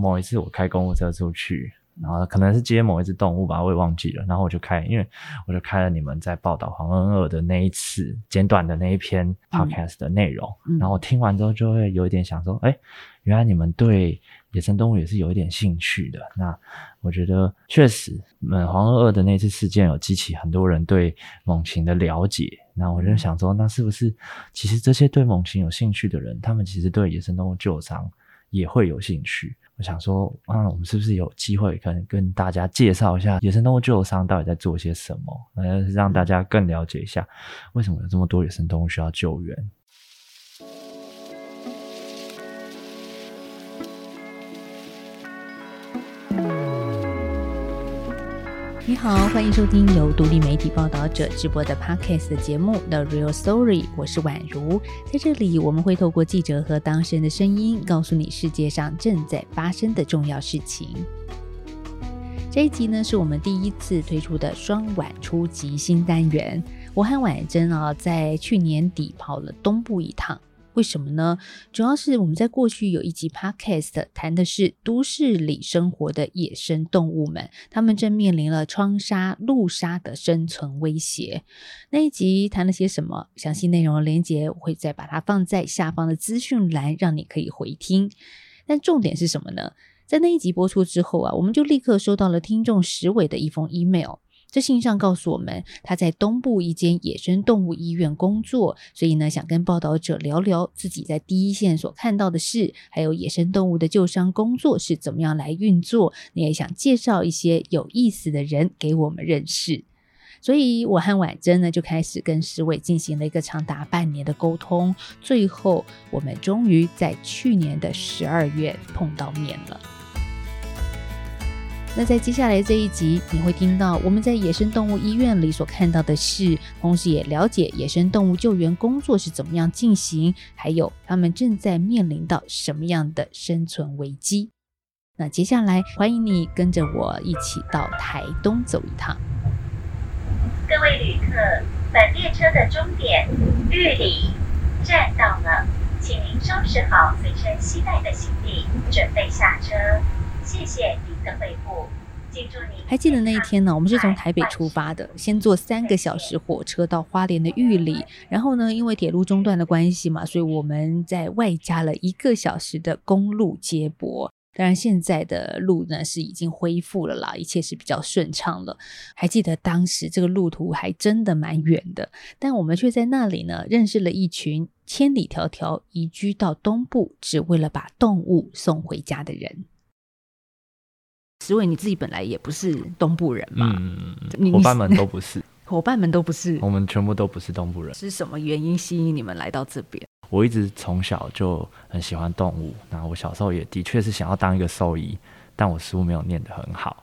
某一次我开公务车出去。然后可能是接某一只动物吧，我也忘记了。然后我就开，因为我就开了你们在报道黄恩二的那一次简短的那一篇 podcast 的内容。然后我听完之后就会有一点想说，哎，原来你们对野生动物也是有一点兴趣的。那我觉得确实，嗯，黄恩二的那次事件有激起很多人对猛禽的了解。那我就想说，那是不是其实这些对猛禽有兴趣的人，他们其实对野生动物救伤也会有兴趣？我想说，啊，我们是不是有机会可能跟大家介绍一下野生动物救伤到底在做些什么，呃，让大家更了解一下为什么有这么多野生动物需要救援。你好，欢迎收听由独立媒体报道者直播的 Podcast 节目《The Real Story》，我是宛如。在这里，我们会透过记者和当事人的声音，告诉你世界上正在发生的重要事情。这一集呢，是我们第一次推出的双晚初级新单元。我和婉珍啊，在去年底跑了东部一趟。为什么呢？主要是我们在过去有一集 podcast 谈的是都市里生活的野生动物们，他们正面临了窗杀、路杀的生存威胁。那一集谈了些什么？详细内容的连接我会再把它放在下方的资讯栏，让你可以回听。但重点是什么呢？在那一集播出之后啊，我们就立刻收到了听众石伟的一封 email。这信上告诉我们，他在东部一间野生动物医院工作，所以呢，想跟报道者聊聊自己在第一线所看到的事，还有野生动物的救伤工作是怎么样来运作。你也想介绍一些有意思的人给我们认识，所以我和婉珍呢就开始跟石伟进行了一个长达半年的沟通，最后我们终于在去年的十二月碰到面了。那在接下来这一集，你会听到我们在野生动物医院里所看到的事，同时也了解野生动物救援工作是怎么样进行，还有他们正在面临到什么样的生存危机。那接下来，欢迎你跟着我一起到台东走一趟。各位旅客，本列车的终点玉里站到了，请您收拾好随身携带的行李，准备下车。谢谢还记得那一天呢？我们是从台北出发的，先坐三个小时火车到花莲的玉里，然后呢，因为铁路中断的关系嘛，所以我们在外加了一个小时的公路接驳。当然，现在的路呢是已经恢复了啦，一切是比较顺畅了。还记得当时这个路途还真的蛮远的，但我们却在那里呢认识了一群千里迢迢移居到东部，只为了把动物送回家的人。石伟，你自己本来也不是东部人嘛？嗯，伙伴们都不是，伙伴们都不是，我们全部都不是东部人。是什么原因吸引你们来到这边？我一直从小就很喜欢动物，然后我小时候也的确是想要当一个兽医，但我书没有念得很好，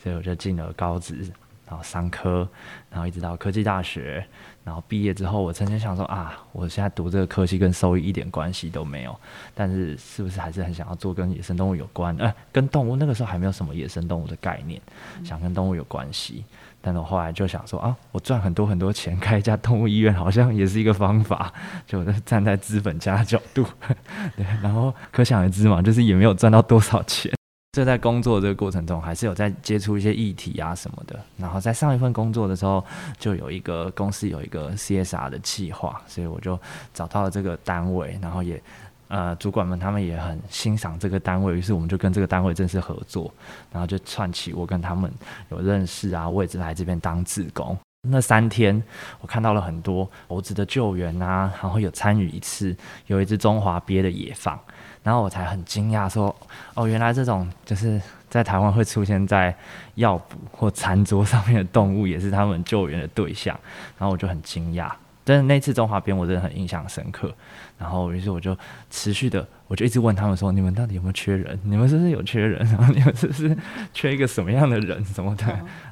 所以我就进了高职，然后商科，然后一直到科技大学。然后毕业之后，我曾经想说啊，我现在读这个科系跟收益一点关系都没有，但是是不是还是很想要做跟野生动物有关？呃，跟动物那个时候还没有什么野生动物的概念，想跟动物有关系。但是我后来就想说啊，我赚很多很多钱开一家动物医院，好像也是一个方法。就站在资本家的角度，对，然后可想而知嘛，就是也没有赚到多少钱。这在工作这个过程中，还是有在接触一些议题啊什么的。然后在上一份工作的时候，就有一个公司有一个 CSR 的计划，所以我就找到了这个单位，然后也呃主管们他们也很欣赏这个单位，于是我们就跟这个单位正式合作，然后就串起我跟他们有认识啊，我也来这边当志工。那三天我看到了很多猴子的救援啊，然后有参与一次有一只中华鳖的野放。然后我才很惊讶，说：“哦，原来这种就是在台湾会出现在药补或餐桌上面的动物，也是他们救援的对象。”然后我就很惊讶。但是那次中华鳖我真的很印象深刻。然后于是我就持续的，我就一直问他们说：“你们到底有没有缺人？你们是不是有缺人？然后你们是不是缺一个什么样的人什么的？”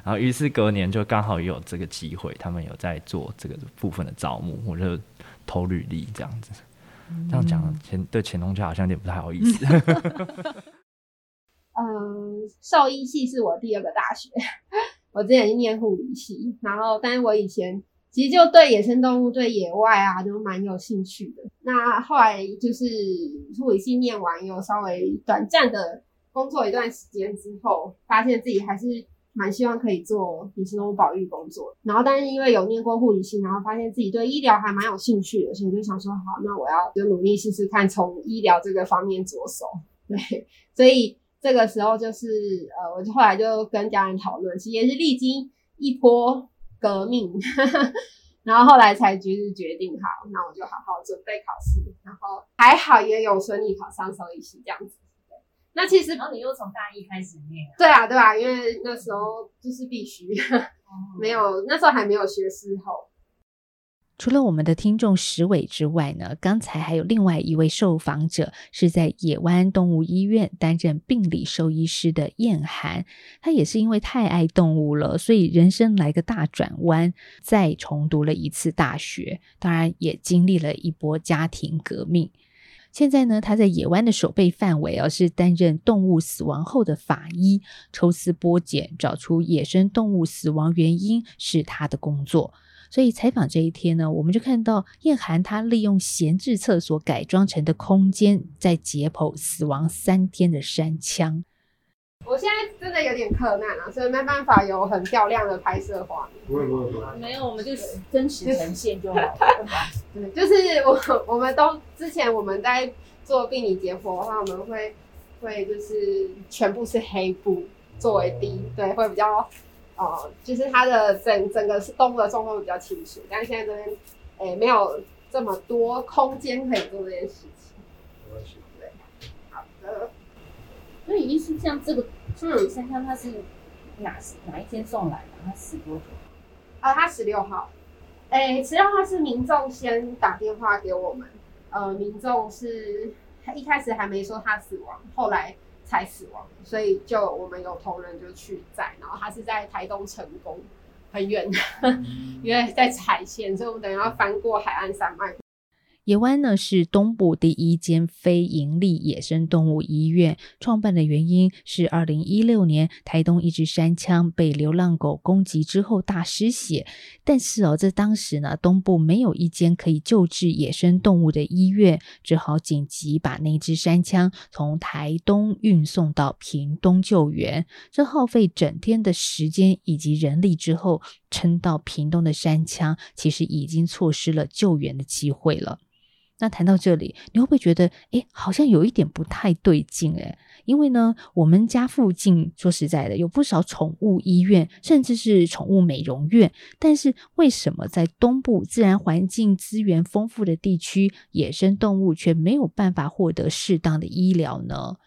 然后于是隔年就刚好有这个机会，他们有在做这个部分的招募，我就投履历这样子。这样讲，前对前东家好像有点不太好意思。嗯，兽医系是我第二个大学，我之前是念护理系，然后但是我以前其实就对野生动物、对野外啊都蛮有兴趣的。那后来就是护理系念完，有稍微短暂的工作一段时间之后，发现自己还是蛮希望可以做野生动物保育工作。然后，但是因为有念过护理系，然后发现自己对医疗还蛮有兴趣的，所以就想说，好，那我要就努力试试看，从医疗这个方面着手。对，所以这个时候就是呃，我就后来就跟家人讨论，其实也是历经一波革命。然后后来才就是决定好，那我就好好准备考试，然后还好也有顺利考上兽医系这样子。那其实，然后你又从大一开始念，对啊，对啊，因为那时候就是必须，没有那时候还没有学士后。除了我们的听众石伟之外呢，刚才还有另外一位受访者是在野湾动物医院担任病理兽医师的燕涵。他也是因为太爱动物了，所以人生来个大转弯，再重读了一次大学。当然，也经历了一波家庭革命。现在呢，他在野湾的守备范围而是担任动物死亡后的法医，抽丝剥茧，找出野生动物死亡原因是他的工作。所以采访这一天呢，我们就看到燕涵他利用闲置厕所改装成的空间，在解剖死亡三天的山枪。我现在真的有点困难了，所以没办法有很漂亮的拍摄画面。不会不会不会，没有，我们就真实呈现就好了。对，就是我我们都之前我们在做病理解剖的话，我们会会就是全部是黑布作为底，对，会比较。哦，就是它的整整个是动物的状况比较清楚，但是现在这边诶没有这么多空间可以做这件事情。没关系。对，好的。所以意思像这个，嗯，三枪他是哪哪一天送来的？他死多久？啊，他十六号。诶，十六号是民众先打电话给我们，呃，民众是一开始还没说他死亡，后来。才死亡，所以就我们有同仁就去载，然后他是在台东成功，很远，因为在彩线，所以我们等于要翻过海岸山脉。野湾呢是东部第一间非营利野生动物医院，创办的原因是二零一六年台东一只山羌被流浪狗攻击之后大失血，但是哦，在当时呢，东部没有一间可以救治野生动物的医院，只好紧急把那只山羌从台东运送到屏东救援。这耗费整天的时间以及人力之后，撑到屏东的山羌其实已经错失了救援的机会了。那谈到这里，你会不会觉得，哎，好像有一点不太对劲？哎，因为呢，我们家附近说实在的，有不少宠物医院，甚至是宠物美容院，但是为什么在东部自然环境资源丰富的地区，野生动物却没有办法获得适当的医疗呢？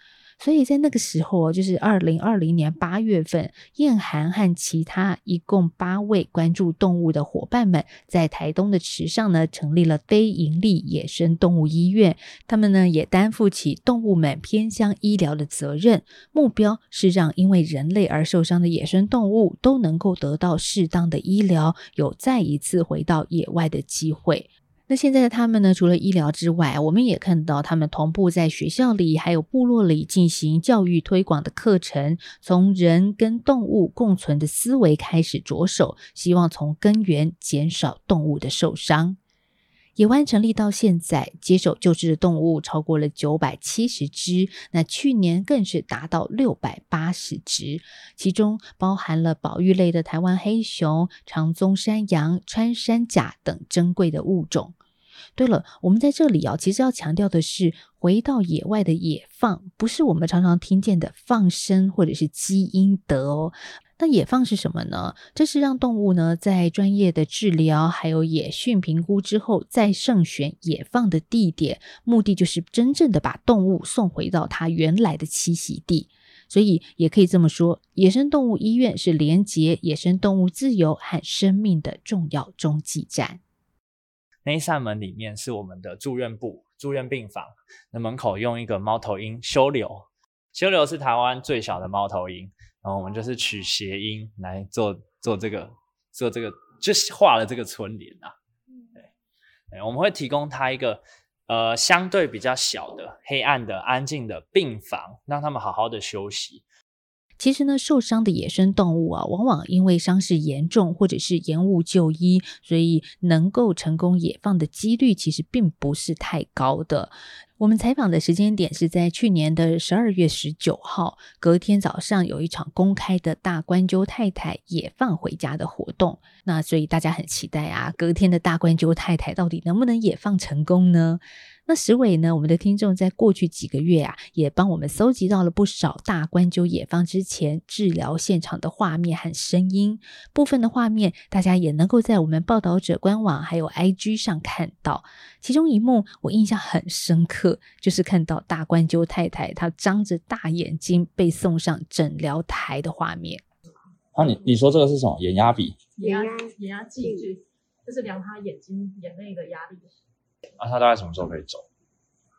所以在那个时候就是二零二零年八月份，燕涵和其他一共八位关注动物的伙伴们，在台东的池上呢，成立了非营利野生动物医院。他们呢，也担负起动物们偏向医疗的责任，目标是让因为人类而受伤的野生动物都能够得到适当的医疗，有再一次回到野外的机会。那现在的他们呢？除了医疗之外，我们也看到他们同步在学校里还有部落里进行教育推广的课程，从人跟动物共存的思维开始着手，希望从根源减少动物的受伤。野湾成立到现在，接手救治的动物超过了九百七十只，那去年更是达到六百八十只，其中包含了保育类的台湾黑熊、长鬃山羊、穿山甲等珍贵的物种。对了，我们在这里啊，其实要强调的是，回到野外的野放，不是我们常常听见的放生或者是基因德哦。那野放是什么呢？这是让动物呢，在专业的治疗还有野训评估之后，再胜选野放的地点，目的就是真正的把动物送回到它原来的栖息地。所以也可以这么说，野生动物医院是连接野生动物自由和生命的重要中继站。那一扇门里面是我们的住院部、住院病房。那门口用一个猫头鹰修柳，修柳是台湾最小的猫头鹰。然后我们就是取谐音来做做这个做这个，就是画了这个春联啊。对，我们会提供他一个呃相对比较小的、黑暗的、安静的病房，让他们好好的休息。其实呢，受伤的野生动物啊，往往因为伤势严重或者是延误就医，所以能够成功野放的几率其实并不是太高的。我们采访的时间点是在去年的十二月十九号，隔天早上有一场公开的大关鸠太太野放回家的活动，那所以大家很期待啊，隔天的大关鸠太太到底能不能野放成功呢？那石伟呢？我们的听众在过去几个月啊，也帮我们搜集到了不少大关鸠野放之前治疗现场的画面和声音。部分的画面，大家也能够在我们报道者官网还有 IG 上看到。其中一幕我印象很深刻，就是看到大关鸠太太她张着大眼睛被送上诊疗台的画面。啊，你你说这个是什么？眼压笔？眼压眼压计，就是量他眼睛眼内的压力。啊，他大概什么时候可以走？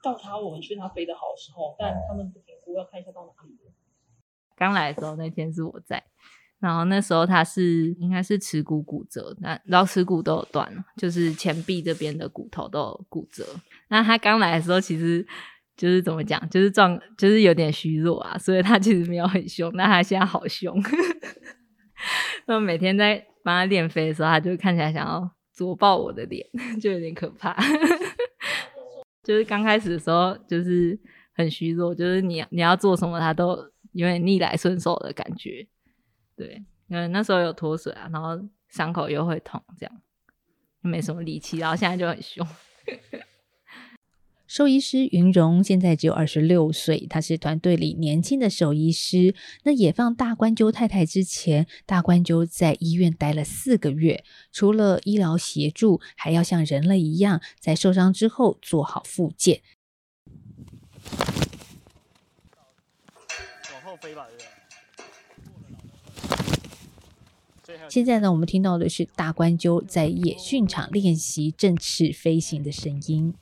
到他我们去他飞得好的时候，但他们不评估，要看一下到哪里。刚来的时候那天是我在，然后那时候他是应该是耻骨骨折，那然后耻骨都有断了，就是前臂这边的骨头都有骨折。那他刚来的时候其实就是怎么讲，就是状就是有点虚弱啊，所以他其实没有很凶。那他现在好凶，那每天在帮他练飞的时候，他就看起来想要。啄爆我的脸，就有点可怕。就是刚开始的时候，就是很虚弱，就是你你要做什么，他都有点逆来顺受的感觉。对，因为那时候有脱水啊，然后伤口又会痛，这样没什么力气，然后现在就很凶。兽医师云荣现在只有二十六岁，他是团队里年轻的兽医师。那野放大关鸠太太之前，大关鸠在医院待了四个月，除了医疗协助，还要像人类一样，在受伤之后做好复健。往后飞吧，现在呢，我们听到的是大关鸠在野训场练习振翅飞行的声音。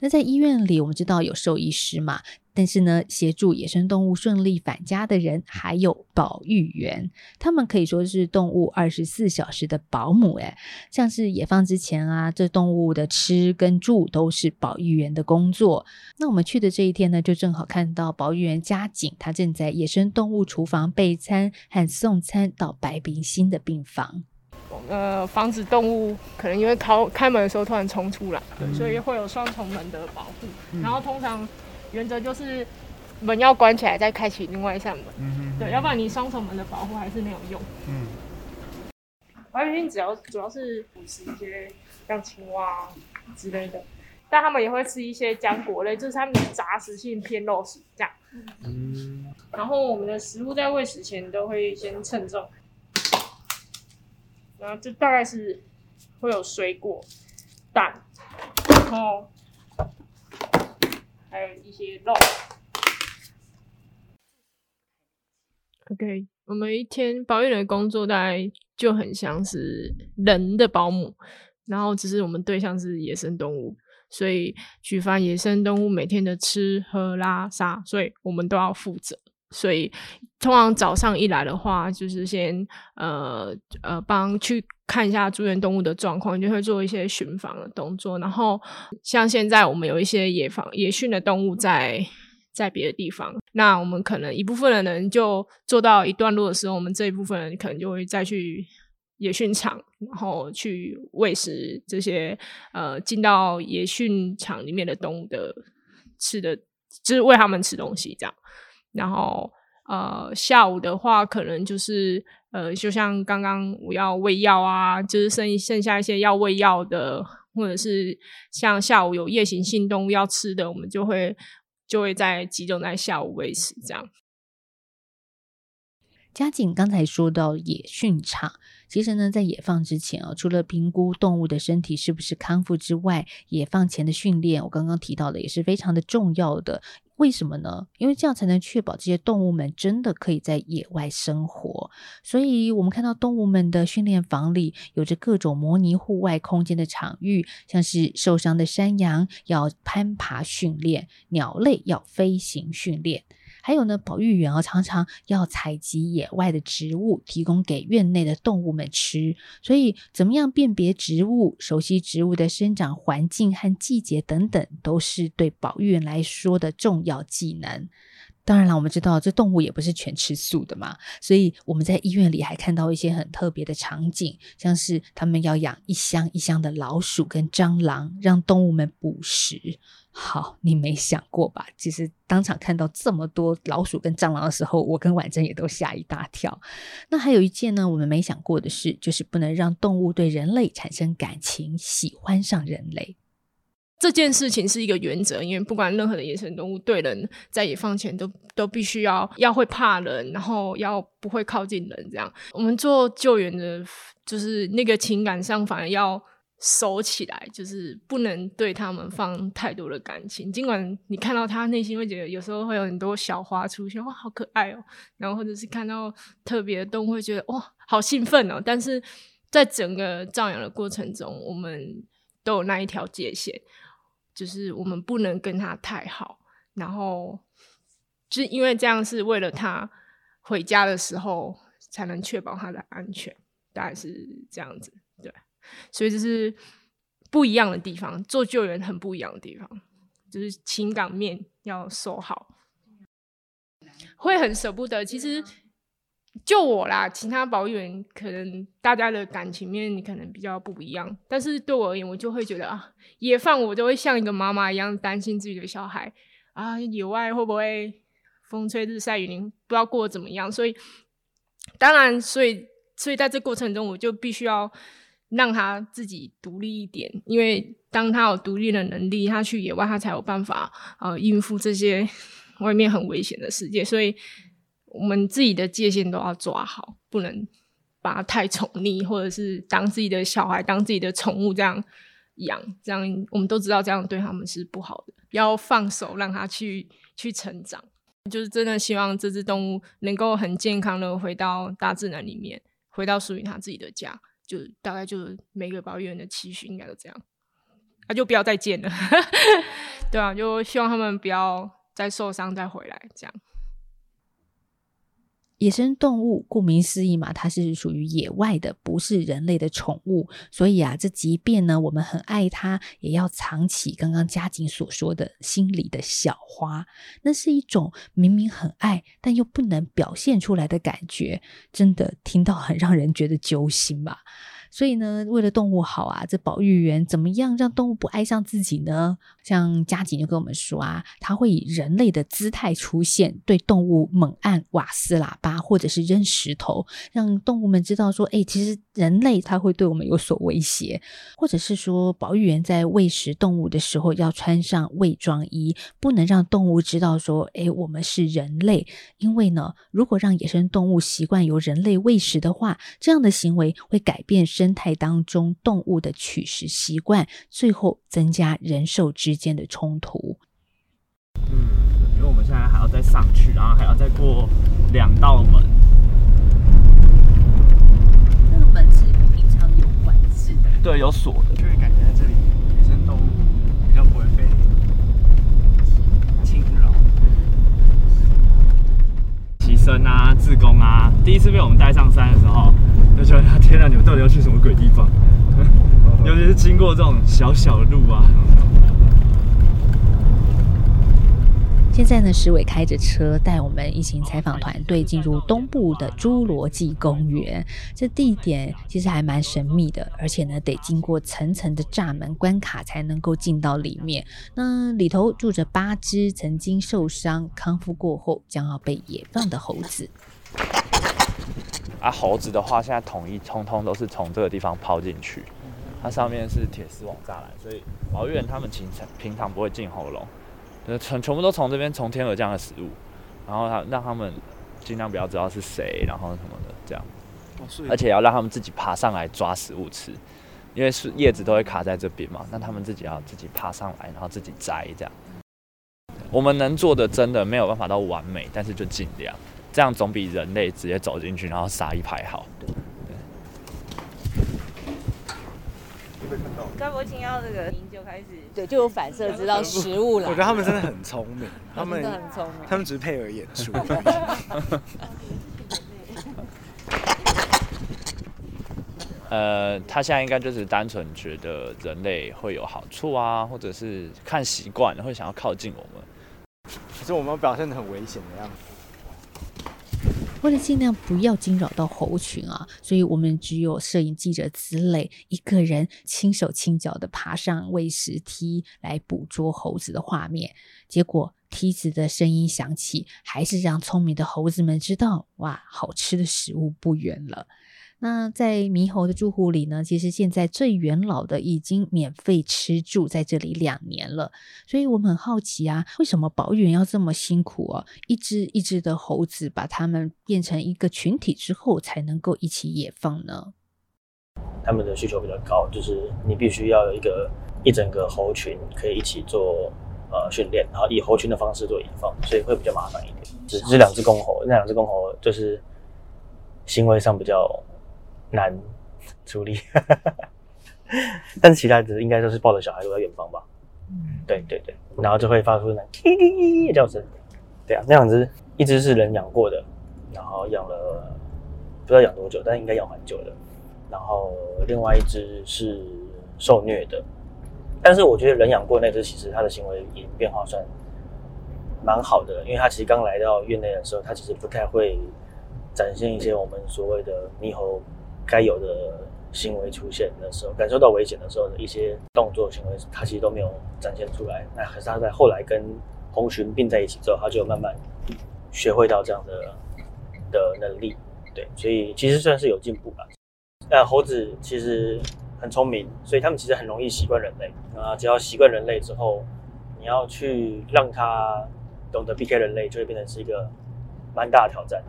那在医院里，我们知道有兽医师嘛，但是呢，协助野生动物顺利返家的人还有保育员，他们可以说是动物二十四小时的保姆。诶，像是野放之前啊，这动物的吃跟住都是保育员的工作。那我们去的这一天呢，就正好看到保育员加井，他正在野生动物厨房备餐和送餐到白冰心的病房。呃，防止动物可能因为开开门的时候突然冲出来，对所以会有双重门的保护。然后通常原则就是门要关起来再开启另外一扇门，对，要不然你双重门的保护还是没有用。嗯，白羽星只要主要是捕食一些像青蛙之类的，但他们也会吃一些浆果类，就是他们的杂食性偏肉食这样。嗯，然后我们的食物在喂食前都会先称重。然后这大概是会有水果、蛋，然后还有一些肉。OK，我们一天保育员的工作大概就很像是人的保姆，然后只是我们对象是野生动物，所以举凡野生动物每天的吃喝拉撒，所以我们都要负责。所以，通常早上一来的话，就是先呃呃帮去看一下住院动物的状况，就会做一些巡访的动作。然后，像现在我们有一些野放野训的动物在在别的地方，那我们可能一部分的人就做到一段路的时候，我们这一部分人可能就会再去野训场，然后去喂食这些呃进到野训场里面的动物的吃的，就是喂他们吃东西这样。然后，呃，下午的话，可能就是，呃，就像刚刚我要喂药啊，就是剩剩下一些要喂药的，或者是像下午有夜行性动物要吃的，我们就会就会在集中在下午喂食这样。嘉景刚才说到野训场，其实呢，在野放之前啊，除了评估动物的身体是不是康复之外，野放前的训练，我刚刚提到的也是非常的重要的。为什么呢？因为这样才能确保这些动物们真的可以在野外生活。所以，我们看到动物们的训练房里有着各种模拟户外空间的场域，像是受伤的山羊要攀爬训练，鸟类要飞行训练。还有呢，保育员啊，常常要采集野外的植物，提供给院内的动物们吃。所以，怎么样辨别植物、熟悉植物的生长环境和季节等等，都是对保育员来说的重要技能。当然了，我们知道这动物也不是全吃素的嘛，所以我们在医院里还看到一些很特别的场景，像是他们要养一箱一箱的老鼠跟蟑螂，让动物们捕食。好，你没想过吧？其实当场看到这么多老鼠跟蟑螂的时候，我跟婉珍也都吓一大跳。那还有一件呢，我们没想过的事，就是不能让动物对人类产生感情，喜欢上人类。这件事情是一个原则，因为不管任何的野生动物对人在野放前都都必须要要会怕人，然后要不会靠近人。这样，我们做救援的，就是那个情感上反而要。收起来，就是不能对他们放太多的感情。尽管你看到他内心会觉得，有时候会有很多小花出现，哇，好可爱哦。然后或者是看到特别的动物，会觉得哇，好兴奋哦。但是在整个照养的过程中，我们都有那一条界限，就是我们不能跟他太好。然后，就是因为这样是为了他回家的时候才能确保他的安全，大概是这样子，对。所以这是不一样的地方，做救援很不一样的地方，就是情感面要收好，会很舍不得。其实就我啦，其他保育员可能大家的感情面你可能比较不一样，但是对我而言，我就会觉得啊，野放我都会像一个妈妈一样担心自己的小孩啊，野外会不会风吹日晒雨淋，不知道过得怎么样。所以当然，所以所以在这过程中，我就必须要。让他自己独立一点，因为当他有独立的能力，他去野外，他才有办法呃应付这些外面很危险的世界。所以，我们自己的界限都要抓好，不能把它太宠溺，或者是当自己的小孩、当自己的宠物这样养。这样我们都知道，这样对他们是不好的。要放手，让它去去成长。就是真的希望这只动物能够很健康的回到大自然里面，回到属于它自己的家。就大概就是每个保育员的期许应该都这样，那就不要再见了，对啊，就希望他们不要再受伤再回来这样。野生动物顾名思义嘛，它是属于野外的，不是人类的宠物。所以啊，这即便呢我们很爱它，也要藏起刚刚嘉景所说的心里的小花。那是一种明明很爱，但又不能表现出来的感觉，真的听到很让人觉得揪心吧。所以呢，为了动物好啊，这保育员怎么样让动物不爱上自己呢？像嘉景就跟我们说啊，他会以人类的姿态出现，对动物猛按瓦斯喇叭，或者是扔石头，让动物们知道说，哎，其实人类他会对我们有所威胁，或者是说，保育员在喂食动物的时候要穿上伪装衣，不能让动物知道说，哎，我们是人类，因为呢，如果让野生动物习惯由人类喂食的话，这样的行为会改变。生态当中动物的取食习惯，最后增加人兽之间的冲突。嗯，因为我们现在还要再上去，然后还要再过两道门。那个门是平常有管制的，对，有锁的，就会感觉在这里野生动物比较不会被侵扰。啊，自工啊，第一次被我们带上山的时候。就觉得 天啊，你们到底要去什么鬼地方？尤其是经过这种小小的路啊。现在呢，石伟开着车带我们一行采访团队进入东部的侏罗纪公园。这地点其实还蛮神秘的，而且呢，得经过层层的栅门关卡才能够进到里面。那里头住着八只曾经受伤、康复过后将要被野放的猴子。啊，猴子的话，现在统一通通都是从这个地方抛进去，它上面是铁丝网栅栏，所以保育员他们平常平常不会进喉咙，呃，全全部都从这边从天而降的食物，然后他让他们尽量不要知道是谁，然后什么的这样，而且要让他们自己爬上来抓食物吃，因为是叶子都会卡在这边嘛，那他们自己要自己爬上来，然后自己摘这样。我们能做的真的没有办法到完美，但是就尽量。这样总比人类直接走进去，然后撒一排好。该不会听到这个音就开始，对，就有反射知道食物了。我觉得他们真的很聪明，他们真的很聪明，他们只是配合演出。呃，他现在应该就是单纯觉得人类会有好处啊，或者是看习惯了会想要靠近我们。可是我们表现的很危险的样子。为了尽量不要惊扰到猴群啊，所以我们只有摄影记者子磊一个人轻手轻脚的爬上喂食梯来捕捉猴子的画面。结果梯子的声音响起，还是让聪明的猴子们知道，哇，好吃的食物不远了。那在猕猴的住户里呢，其实现在最元老的已经免费吃住在这里两年了，所以我们很好奇啊，为什么保育员要这么辛苦哦？一只一只的猴子把它们变成一个群体之后，才能够一起野放呢？他们的需求比较高，就是你必须要有一个一整个猴群可以一起做呃训练，然后以猴群的方式做野放，所以会比较麻烦一点。只是两只公猴，那两只公猴就是行为上比较。难处理，但是其他的应该都是抱着小孩都在远方吧？嗯，对对对，然后就会发出那叽叽叫声。对啊，那两只一只是人养过的，然后养了不知道养多久，但应该养蛮久的。然后另外一只是受虐的，但是我觉得人养过那只，其实它的行为已经变化算蛮好的，因为它其实刚来到院内的时候，它其实不太会展现一些我们所谓的猕猴。该有的行为出现的时候，感受到危险的时候的一些动作行为，他其实都没有展现出来。那可是他在后来跟红鲟并在一起之后，他就慢慢学会到这样的的能力。对，所以其实算是有进步吧。那猴子其实很聪明，所以他们其实很容易习惯人类。啊，只要习惯人类之后，你要去让他懂得避开人类，就会变成是一个蛮大的挑战。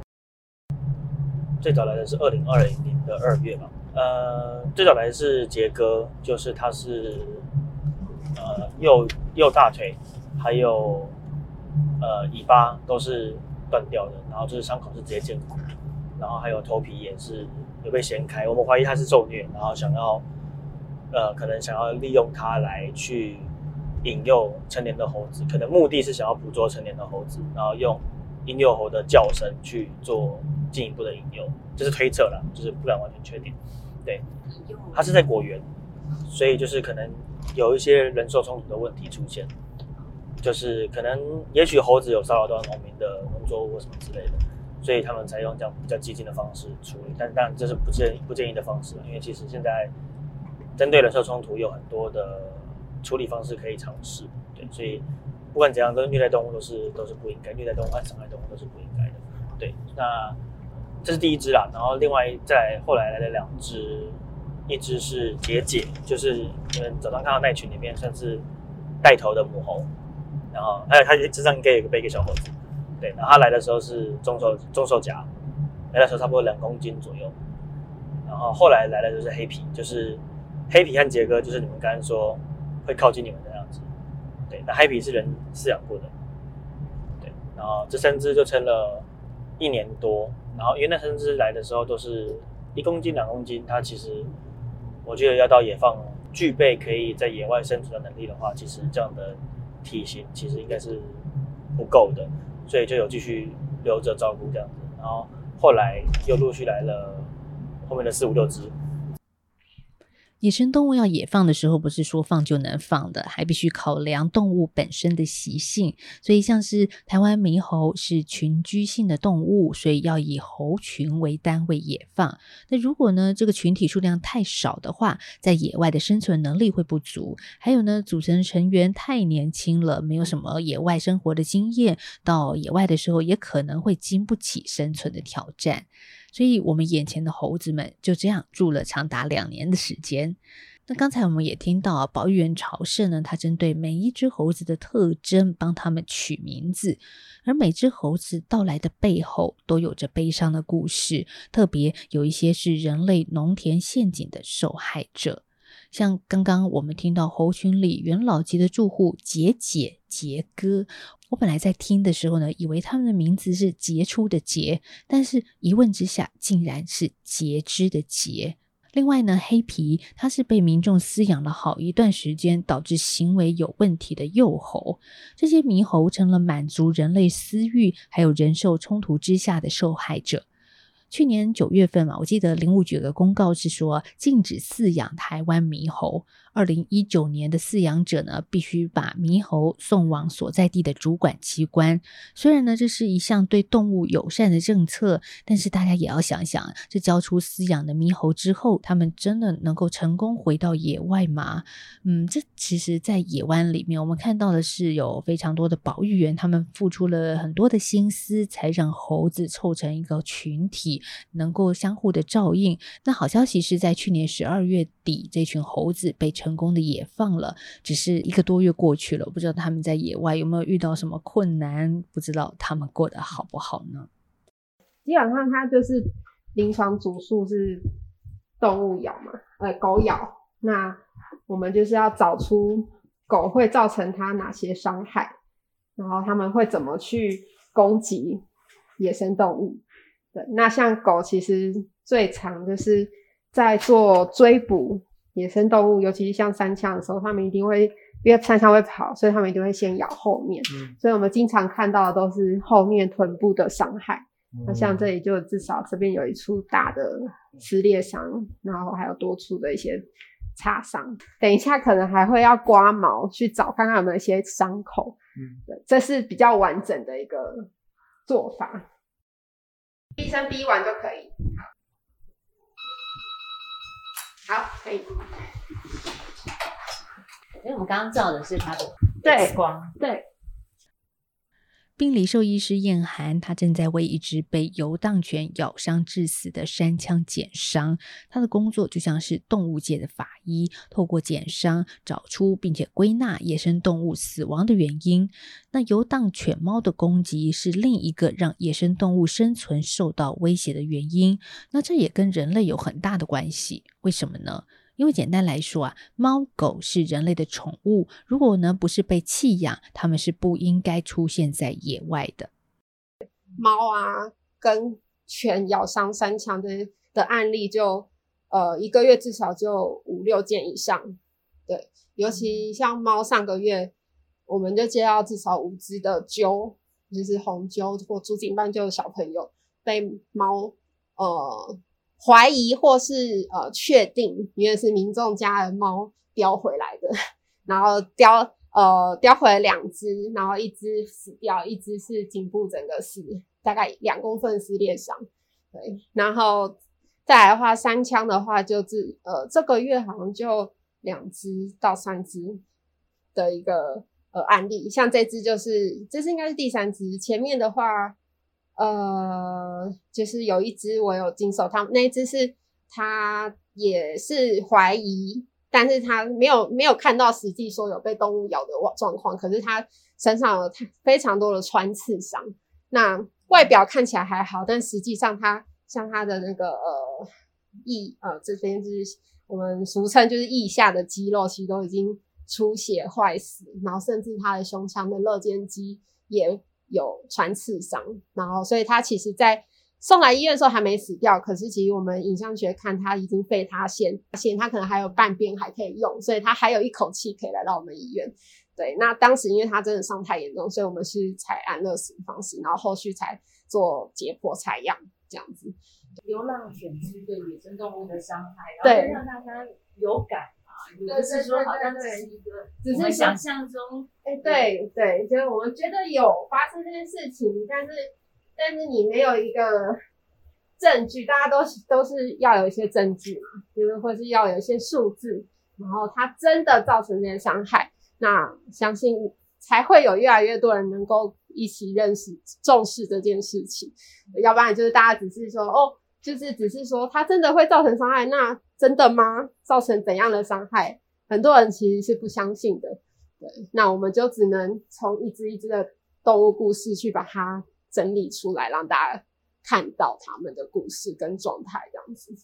最早来的是二零二零年的二月吧，呃，最早来是杰哥，就是他是呃右右大腿还有呃尾巴都是断掉的，然后就是伤口是直接见骨，然后还有头皮也是有被掀开，我们怀疑他是受虐，然后想要呃可能想要利用它来去引诱成年的猴子，可能目的是想要捕捉成年的猴子，然后用婴幼猴的叫声去做。进一步的引诱，这是推测了，就是不敢完全确定。对，它是在果园，所以就是可能有一些人兽冲突的问题出现，就是可能也许猴子有骚扰到农民的农作物或什么之类的，所以他们才用这样比较激进的方式处理。但当然这是不建不建议的方式，因为其实现在针对人兽冲突有很多的处理方式可以尝试。对，所以不管怎样，都虐待动物都是都是不应该，虐待动物和伤害动物都是不应该的。对，那。这是第一只啦，然后另外再后来来的两只，一只是杰姐，就是你们早上看到那群里面算是带头的母猴，然后还有它身上应该有个背个小猴子，对，然后它来的时候是中瘦中瘦夹，来的时候差不多两公斤左右，然后后来来的就是黑皮，就是黑皮和杰哥，就是你们刚刚说会靠近你们的，对，那黑皮是人饲养过的，对，然后这三只就撑了一年多。然后，因为那三只来的时候都是一公斤、两公斤，它其实我觉得要到野放，具备可以在野外生存的能力的话，其实这样的体型其实应该是不够的，所以就有继续留着照顾这样子。然后后来又陆续来了后面的四五六只。野生动物要野放的时候，不是说放就能放的，还必须考量动物本身的习性。所以，像是台湾猕猴是群居性的动物，所以要以猴群为单位野放。那如果呢，这个群体数量太少的话，在野外的生存能力会不足。还有呢，组成成员太年轻了，没有什么野外生活的经验，到野外的时候也可能会经不起生存的挑战。所以，我们眼前的猴子们就这样住了长达两年的时间。那刚才我们也听到啊，保育员朝圣呢，他针对每一只猴子的特征帮他们取名字，而每只猴子到来的背后都有着悲伤的故事，特别有一些是人类农田陷阱的受害者。像刚刚我们听到猴群里元老级的住户杰姐、杰哥，我本来在听的时候呢，以为他们的名字是杰出的杰，但是一问之下，竟然是截肢的截。另外呢，黑皮它是被民众饲养了好一段时间，导致行为有问题的幼猴。这些猕猴成了满足人类私欲还有人兽冲突之下的受害者。去年九月份嘛，我记得林务局有个公告是说禁止饲养台湾猕猴，二零一九年的饲养者呢，必须把猕猴送往所在地的主管机关。虽然呢，这是一项对动物友善的政策，但是大家也要想想，这交出饲养的猕猴之后，他们真的能够成功回到野外吗？嗯，这其实，在野湾里面，我们看到的是有非常多的保育员，他们付出了很多的心思，才让猴子凑成一个群体，能够相互的照应。那好消息是在去年十二月底，这群猴子被成成功的野放了，只是一个多月过去了，不知道他们在野外有没有遇到什么困难，不知道他们过得好不好呢？基本上它就是临床主诉是动物咬嘛，呃，狗咬。那我们就是要找出狗会造成它哪些伤害，然后他们会怎么去攻击野生动物。对，那像狗其实最常就是在做追捕野生动物，尤其是像山枪的时候，它们一定会因为山枪会跑，所以它们一定会先咬后面。嗯所以我们经常看到的都是后面臀部的伤害。那像这里就至少这边有一处大的撕裂伤，然后还有多处的一些擦伤。等一下可能还会要刮毛去找看看有没有一些伤口。嗯，对，这是比较完整的一个做法。医生逼完就可以。好，好，可以。因为我们刚刚照的是它的对光，对。病理兽医师燕涵，他正在为一只被游荡犬咬伤致死的山枪减伤。他的工作就像是动物界的法医，透过减伤找出并且归纳野生动物死亡的原因。那游荡犬猫的攻击是另一个让野生动物生存受到威胁的原因。那这也跟人类有很大的关系，为什么呢？因为简单来说啊，猫狗是人类的宠物，如果呢不是被弃养，它们是不应该出现在野外的。猫啊跟犬咬伤山墙的的案例就，呃一个月至少就五六件以上。对，尤其像猫，上个月我们就接到至少五只的揪，就是红揪或珠颈斑揪的小朋友被猫呃怀疑或是呃确定，因为是民众家的猫叼回来的，然后叼呃叼回来两只，然后一只死掉，一只是颈部整个是大概两公分撕裂伤，对，然后再来的话，三枪的话就是呃这个月好像就两只到三只的一个呃案例，像这只就是这是应该是第三只，前面的话。呃，就是有一只我有经手，他那只是他也是怀疑，但是他没有没有看到实际说有被动物咬的状况，可是他身上有非常多的穿刺伤，那外表看起来还好，但实际上他像他的那个呃腋呃这边就是我们俗称就是腋下的肌肉，其实都已经出血坏死，然后甚至他的胸腔的肋间肌也。有穿刺伤，然后所以他其实，在送来医院的时候还没死掉，可是其实我们影像学看他已经肺塌陷，现他可能还有半边还可以用，所以他还有一口气可以来到我们医院。对，那当时因为他真的伤太严重，所以我们是采安乐死方式，然后后续才做解剖采样这样子。流浪犬只对野生动物的伤害，然对后让大家有感嘛，也不是说好像只是一个只是想象中，哎、对对，就是我们觉得有发生这件事情，但是但是你没有一个证据，大家都是都是要有一些证据嘛，就是或是要有一些数字，然后它真的造成这些伤害，那相信才会有越来越多人能够一起认识、重视这件事情，要不然就是大家只是说哦，就是只是说它真的会造成伤害，那真的吗？造成怎样的伤害？很多人其实是不相信的。对，那我们就只能从一只一只的动物故事去把它整理出来，让大家看到他们的故事跟状态这样子。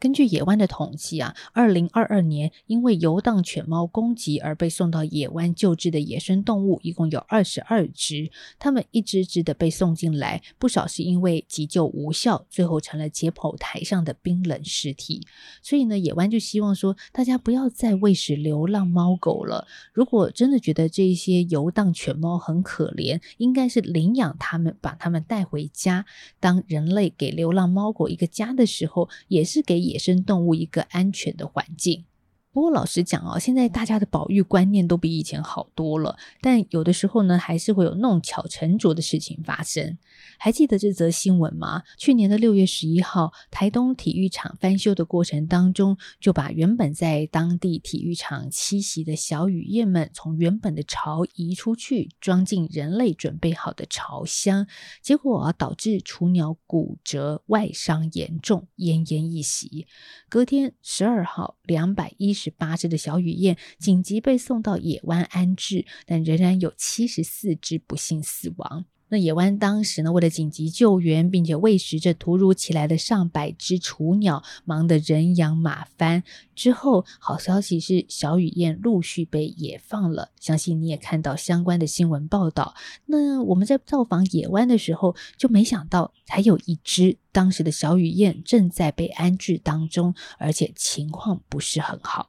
根据野湾的统计啊，二零二二年因为游荡犬猫攻击而被送到野湾救治的野生动物，一共有二十二只。它们一只只的被送进来，不少是因为急救无效，最后成了解剖台上的冰冷尸体。所以呢，野湾就希望说，大家不要再喂食流浪猫狗了。如果真的觉得这些游荡犬猫很可怜，应该是领养它们，把它们带回家。当人类给流浪猫狗一个家的时候，也是给野生动物一个安全的环境。不过老实讲哦，现在大家的保育观念都比以前好多了，但有的时候呢，还是会有弄巧成拙的事情发生。还记得这则新闻吗？去年的六月十一号，台东体育场翻修的过程当中，就把原本在当地体育场栖息的小雨燕们从原本的巢移出去，装进人类准备好的巢箱，结果啊，导致雏鸟骨折，外伤严重，奄奄一息。隔天十二号，两百一十八只的小雨燕紧急被送到野湾安置，但仍然有七十四只不幸死亡。那野湾当时呢，为了紧急救援，并且喂食着突如其来的上百只雏鸟，忙得人仰马翻。之后，好消息是小雨燕陆续被野放了，相信你也看到相关的新闻报道。那我们在造访野湾的时候，就没想到还有一只当时的小雨燕正在被安置当中，而且情况不是很好。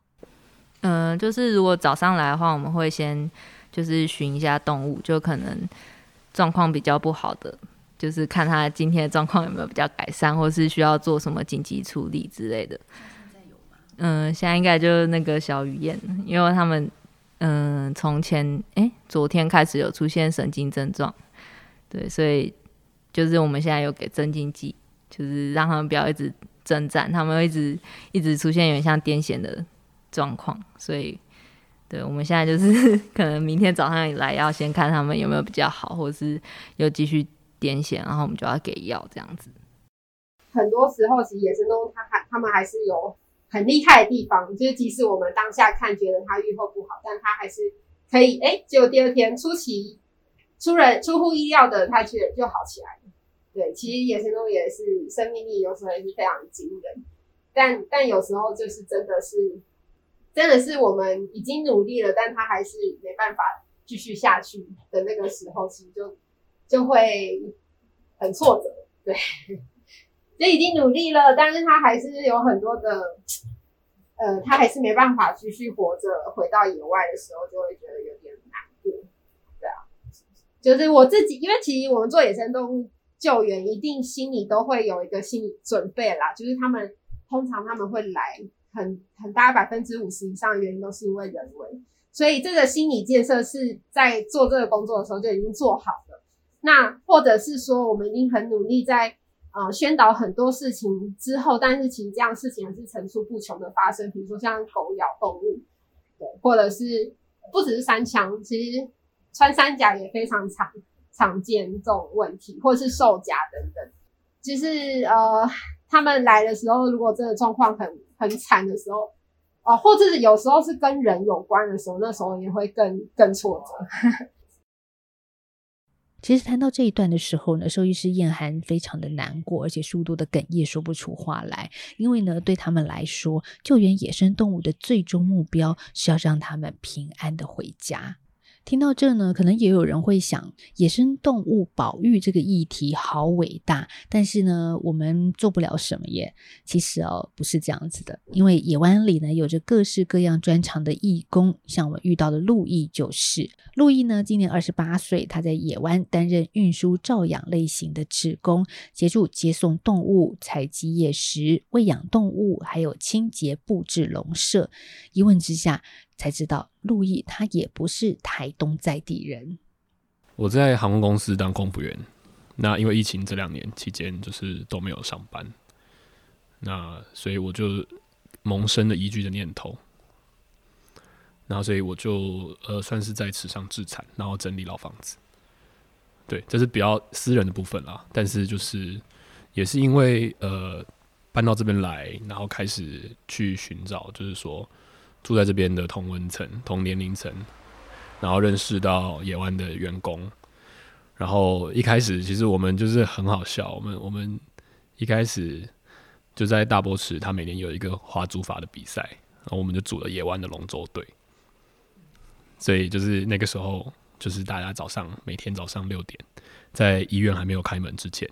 嗯、就是如果早上来的话，我们会先就是巡一下动物，就可能状况比较不好的，就是看他今天的状况有没有比较改善，或是需要做什么紧急处理之类的。嗯，现在应该就是那个小雨燕，因为他们嗯从前哎、昨天开始有出现神经症状，对，所以就是我们现在有给镇静剂，就是让他们不要一直征战，他们会一直一直出现有点像癫痫的状况，所以对我们现在就是 可能明天早上来要先看他们有没有比较好，或者是又继续癫痫，然后我们就要给药这样子。很多时候，其实野生动物它还他们还是有很厉害的地方，就是即使我们当下看觉得它愈后不好，但它还是可以，哎，结果第二天出奇出人出乎意料的，它却就好起来了。对，其实野生动物也是生命力有时候也是非常惊人，但但有时候就是真的是真的是我们已经努力了，但它还是没办法继续下去的那个时候，其实就就会很挫折，对。就已经努力了，但是他还是有很多的，呃，他还是没办法继续活着。回到野外的时候，就会觉得有点难过，对啊。就是我自己，因为其实我们做野生动物救援，一定心里都会有一个心理准备啦。就是他们通常他们会来，很很大百分之五十以上的原因都是因为人为，所以这个心理建设是在做这个工作的时候就已经做好了。那或者是说，我们已经很努力在。呃，宣导很多事情之后，但是其实这样事情还是层出不穷的发生，比如说像狗咬动物，对，或者是不只是三枪，其实穿山甲也非常常常见这种问题，或者是兽夹等等。就是呃，他们来的时候，如果真的状况很很惨的时候，哦、或者是有时候是跟人有关的时候，那时候也会更更挫折。其实谈到这一段的时候呢，兽医师燕涵非常的难过，而且数度的哽咽，说不出话来。因为呢，对他们来说，救援野生动物的最终目标是要让他们平安的回家。听到这呢，可能也有人会想，野生动物保育这个议题好伟大，但是呢，我们做不了什么耶。其实哦，不是这样子的，因为野湾里呢有着各式各样专长的义工，像我们遇到的陆毅就是。陆毅呢，今年二十八岁，他在野湾担任运输照养类型的职工，协助接送动物、采集野食、喂养动物，还有清洁布置笼舍。一问之下，才知道陆毅他也不是台东在地人。我在航空公司当空服员，那因为疫情这两年期间就是都没有上班，那所以我就萌生了移居的念头，然后所以我就呃算是在池上置产，然后整理老房子。对，这是比较私人的部分啦，但是就是也是因为呃搬到这边来，然后开始去寻找，就是说。住在这边的同温层、同年龄层，然后认识到野湾的员工，然后一开始其实我们就是很好笑，我们我们一开始就在大波池，他每年有一个划竹筏的比赛，然后我们就组了野湾的龙舟队，所以就是那个时候，就是大家早上每天早上六点，在医院还没有开门之前，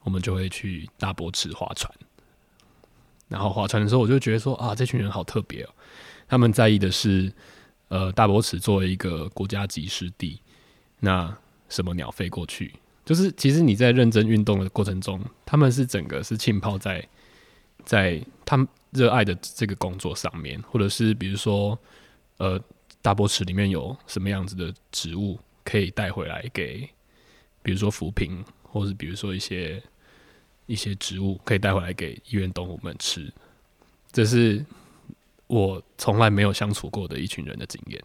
我们就会去大波池划船。然后划船的时候，我就觉得说啊，这群人好特别哦。他们在意的是，呃，大伯池作为一个国家级湿地，那什么鸟飞过去，就是其实你在认真运动的过程中，他们是整个是浸泡在在他们热爱的这个工作上面，或者是比如说，呃，大波池里面有什么样子的植物可以带回来给，比如说扶贫，或是比如说一些一些植物可以带回来给医院动物们吃，这是我从来没有相处过的一群人的经验。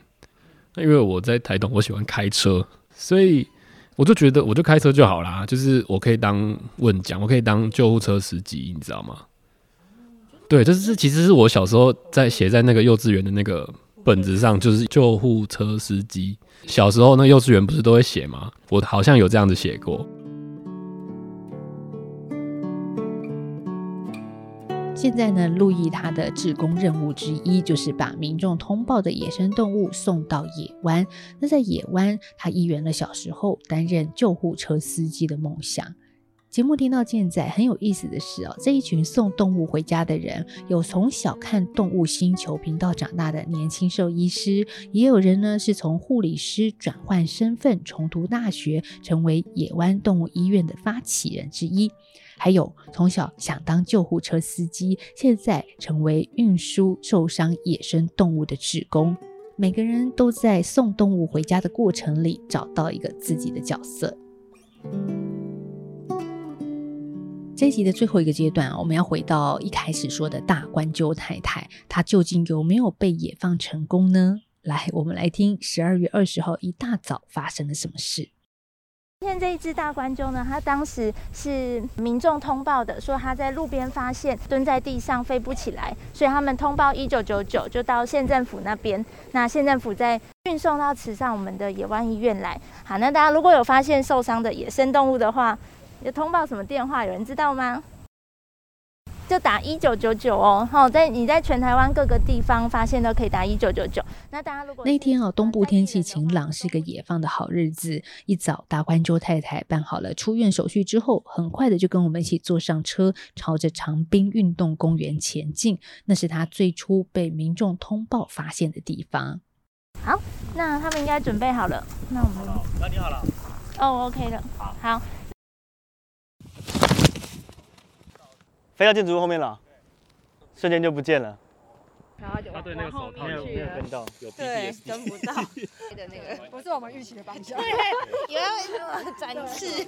那因为我在台东，我喜欢开车，所以我就觉得我就开车就好啦，就是我可以当问讲，我可以当救护车司机，你知道吗？对，这是其实是我小时候在写在那个幼稚园的那个本子上，就是救护车司机。小时候那幼稚园不是都会写吗？我好像有这样子写过。现在呢，路易他的志工任务之一就是把民众通报的野生动物送到野湾。那在野湾，他一圆了小时候担任救护车司机的梦想。节目听到现在，很有意思的是哦，这一群送动物回家的人，有从小看动物星球频道长大的年轻兽医师，也有人呢是从护理师转换身份重读大学，成为野湾动物医院的发起人之一。还有从小想当救护车司机，现在成为运输受伤野生动物的职工。每个人都在送动物回家的过程里找到一个自己的角色。这集的最后一个阶段，我们要回到一开始说的大关鸠太太，她究竟有没有被野放成功呢？来，我们来听十二月二十号一大早发生了什么事。今天这一只大关鸠呢，它当时是民众通报的，说它在路边发现蹲在地上飞不起来，所以他们通报一九九九，就到县政府那边。那县政府在运送到慈善我们的野湾医院来。好，那大家如果有发现受伤的野生动物的话，要通报什么电话？有人知道吗？就打一九九九哦。好，在你在全台湾各个地方发现都可以打一九九九。那大家如果那天哦，东部天气晴朗，是个野放的好日子。一早，大关周太太办好了出院手续之后，很快的就跟我们一起坐上车，朝着长滨运动公园前进。那是他最初被民众通报发现的地方。好，那他们应该准备好了。那我们，那你好了。哦，OK 了。好。飞到建筑物后面了，瞬间就不见了。他对那个手套没有没有跟到，有对跟不到的那个，不是我们预期的方向。对，有要展翅。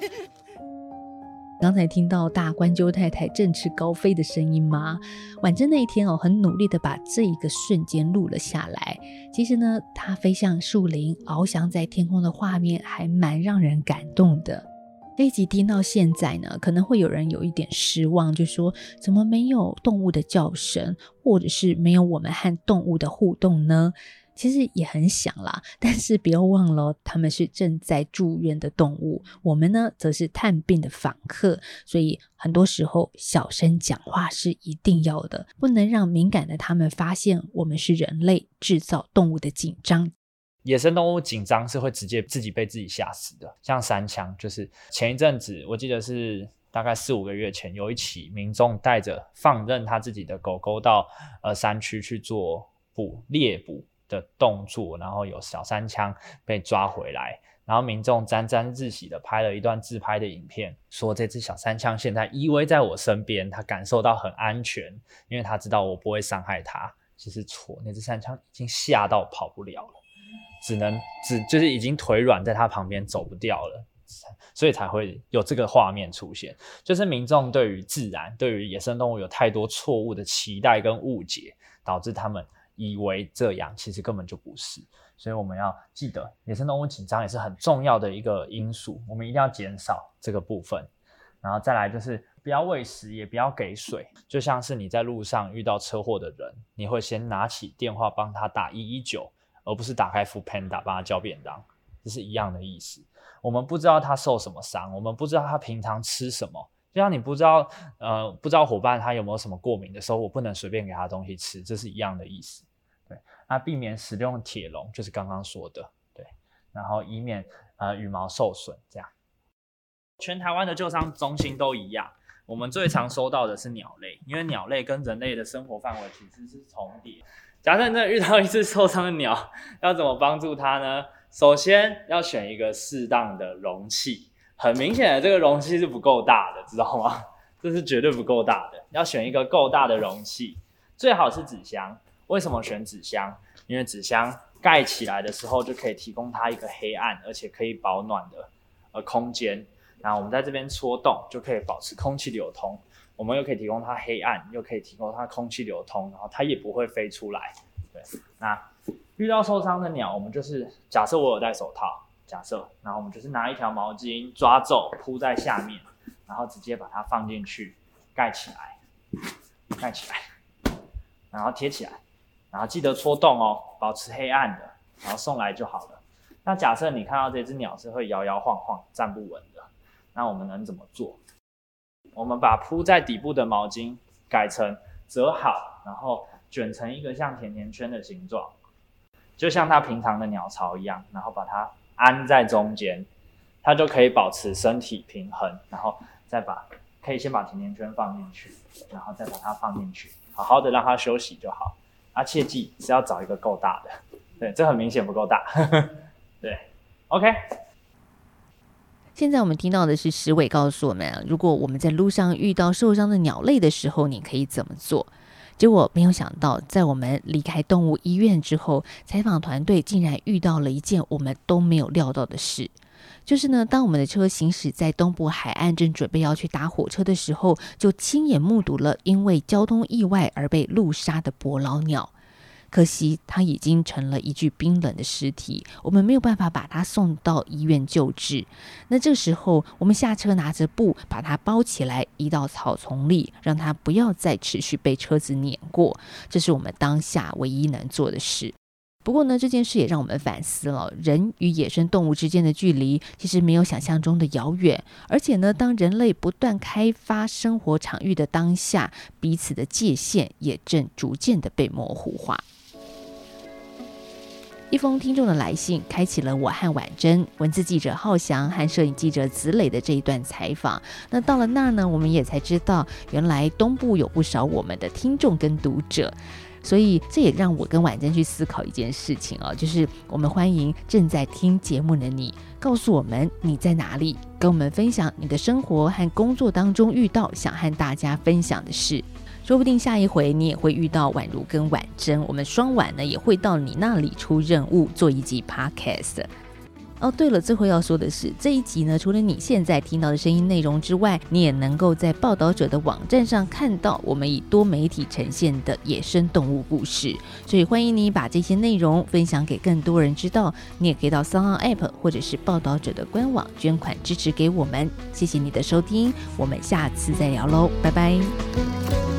刚才听到大关鸠太太振翅高飞的声音吗？婉珍那一天哦，很努力的把这一个瞬间录了下来。其实呢，它飞向树林，翱翔在天空的画面，还蛮让人感动的。这一集听到现在呢，可能会有人有一点失望，就说怎么没有动物的叫声，或者是没有我们和动物的互动呢？其实也很想啦，但是不要忘了，他们是正在住院的动物，我们呢则是探病的访客，所以很多时候小声讲话是一定要的，不能让敏感的他们发现我们是人类，制造动物的紧张。野生动物紧张是会直接自己被自己吓死的，像三枪，就是前一阵子我记得是大概四五个月前，有一起民众带着放任他自己的狗狗到呃山区去做捕猎捕的动作，然后有小三枪被抓回来，然后民众沾沾自喜的拍了一段自拍的影片，说这只小三枪现在依偎在我身边，他感受到很安全，因为他知道我不会伤害他。其实错，那只三枪已经吓到跑不了了。只能只就是已经腿软，在他旁边走不掉了，所以才会有这个画面出现。就是民众对于自然、对于野生动物有太多错误的期待跟误解，导致他们以为这样，其实根本就不是。所以我们要记得，野生动物紧张也是很重要的一个因素，我们一定要减少这个部分。然后再来就是不要喂食，也不要给水。就像是你在路上遇到车祸的人，你会先拿起电话帮他打一一九。而不是打开 Food Panda 帮他叫便当，这是一样的意思。我们不知道他受什么伤，我们不知道他平常吃什么，就像你不知道，呃，不知道伙伴他有没有什么过敏的时候，我不能随便给他东西吃，这是一样的意思。对，那避免使用铁笼，就是刚刚说的，对，然后以免呃羽毛受损，这样。全台湾的救伤中心都一样，我们最常收到的是鸟类，因为鸟类跟人类的生活范围其实是重叠。假设真的遇到一只受伤的鸟，要怎么帮助它呢？首先要选一个适当的容器，很明显的这个容器是不够大的，知道吗？这是绝对不够大的，要选一个够大的容器，最好是纸箱。为什么选纸箱？因为纸箱盖起来的时候就可以提供它一个黑暗而且可以保暖的呃空间。然后我们在这边戳洞，就可以保持空气流通。我们又可以提供它黑暗，又可以提供它空气流通，然后它也不会飞出来。对，那遇到受伤的鸟，我们就是假设我有戴手套，假设，然后我们就是拿一条毛巾抓皱铺在下面，然后直接把它放进去盖起来，盖起来，然后贴起来，然后记得戳洞哦，保持黑暗的，然后送来就好了。那假设你看到这只鸟是会摇摇晃晃、站不稳的，那我们能怎么做？我们把铺在底部的毛巾改成折好，然后卷成一个像甜甜圈的形状，就像它平常的鸟巢一样，然后把它安在中间，它就可以保持身体平衡，然后再把可以先把甜甜圈放进去，然后再把它放进去，好好的让它休息就好。啊，切记是要找一个够大的，对，这很明显不够大，对，OK。现在我们听到的是石伟告诉我们，如果我们在路上遇到受伤的鸟类的时候，你可以怎么做？结果没有想到，在我们离开动物医院之后，采访团队竟然遇到了一件我们都没有料到的事，就是呢，当我们的车行驶在东部海岸，正准备要去搭火车的时候，就亲眼目睹了因为交通意外而被路杀的伯劳鸟。可惜，他已经成了一具冰冷的尸体，我们没有办法把他送到医院救治。那这时候，我们下车拿着布把他包起来，移到草丛里，让他不要再持续被车子碾过。这是我们当下唯一能做的事。不过呢，这件事也让我们反思了，人与野生动物之间的距离其实没有想象中的遥远。而且呢，当人类不断开发生活场域的当下，彼此的界限也正逐渐的被模糊化。一封听众的来信，开启了我和婉珍、文字记者浩翔和摄影记者子磊的这一段采访。那到了那儿呢，我们也才知道，原来东部有不少我们的听众跟读者。所以这也让我跟婉珍去思考一件事情哦，就是我们欢迎正在听节目的你，告诉我们你在哪里，跟我们分享你的生活和工作当中遇到想和大家分享的事。说不定下一回你也会遇到宛如跟婉珍，我们双婉呢也会到你那里出任务，做一集 podcast。哦，对了，最后要说的是，这一集呢，除了你现在听到的声音内容之外，你也能够在报道者的网站上看到我们以多媒体呈现的野生动物故事。所以欢迎你把这些内容分享给更多人知道。你也可以到 s o n App 或者是报道者的官网捐款支持给我们。谢谢你的收听，我们下次再聊喽，拜拜。